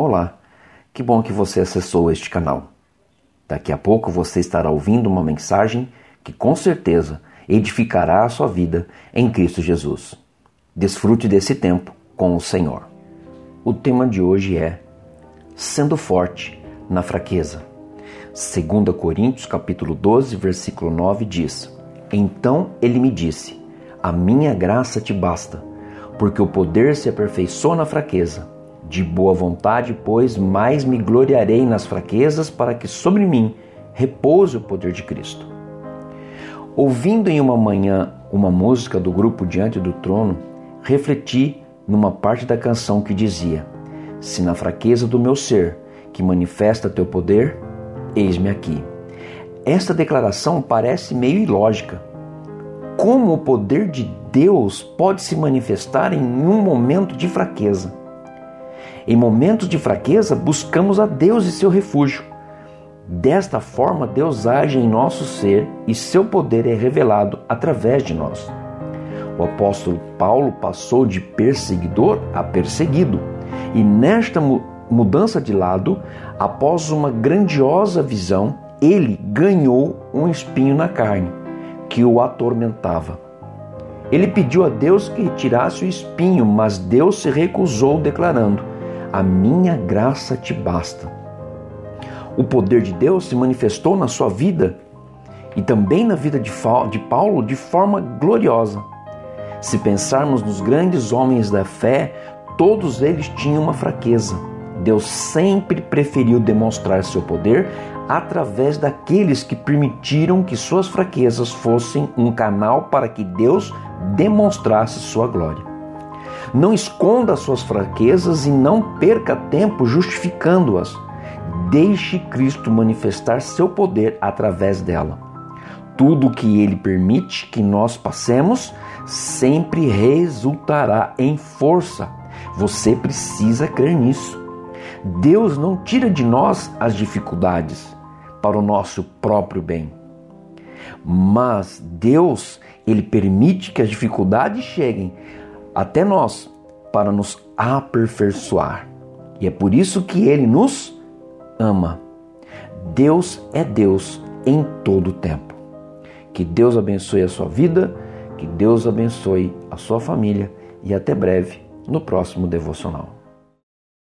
Olá, que bom que você acessou este canal. Daqui a pouco você estará ouvindo uma mensagem que com certeza edificará a sua vida em Cristo Jesus. Desfrute desse tempo com o Senhor. O tema de hoje é Sendo forte na fraqueza. 2 Coríntios capítulo 12, versículo 9 diz: Então ele me disse: A minha graça te basta, porque o poder se aperfeiçoa na fraqueza. De boa vontade, pois, mais me gloriarei nas fraquezas, para que sobre mim repouse o poder de Cristo. Ouvindo em uma manhã uma música do grupo Diante do Trono, refleti numa parte da canção que dizia: Se na fraqueza do meu ser, que manifesta teu poder, eis-me aqui. Esta declaração parece meio ilógica. Como o poder de Deus pode se manifestar em um momento de fraqueza? Em momentos de fraqueza, buscamos a Deus e seu refúgio. Desta forma, Deus age em nosso ser e seu poder é revelado através de nós. O apóstolo Paulo passou de perseguidor a perseguido, e nesta mudança de lado, após uma grandiosa visão, ele ganhou um espinho na carne que o atormentava. Ele pediu a Deus que retirasse o espinho, mas Deus se recusou, declarando: a minha graça te basta. O poder de Deus se manifestou na sua vida e também na vida de Paulo de forma gloriosa. Se pensarmos nos grandes homens da fé, todos eles tinham uma fraqueza. Deus sempre preferiu demonstrar seu poder através daqueles que permitiram que suas fraquezas fossem um canal para que Deus demonstrasse sua glória. Não esconda suas fraquezas e não perca tempo justificando-as. Deixe Cristo manifestar seu poder através dela. Tudo que ele permite que nós passemos sempre resultará em força. Você precisa crer nisso. Deus não tira de nós as dificuldades para o nosso próprio bem. Mas Deus, ele permite que as dificuldades cheguem até nós para nos aperfeiçoar. E é por isso que ele nos ama. Deus é Deus em todo o tempo. Que Deus abençoe a sua vida, que Deus abençoe a sua família e até breve no próximo devocional.